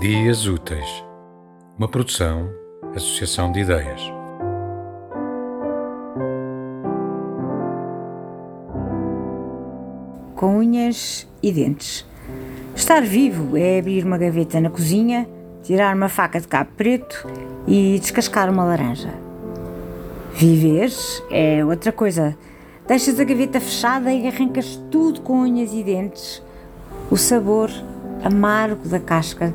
Dias Úteis, uma produção, associação de ideias. Com unhas e dentes. Estar vivo é abrir uma gaveta na cozinha, tirar uma faca de cabo preto e descascar uma laranja. Viver é outra coisa. Deixas a gaveta fechada e arrancas tudo com unhas e dentes. O sabor amargo da casca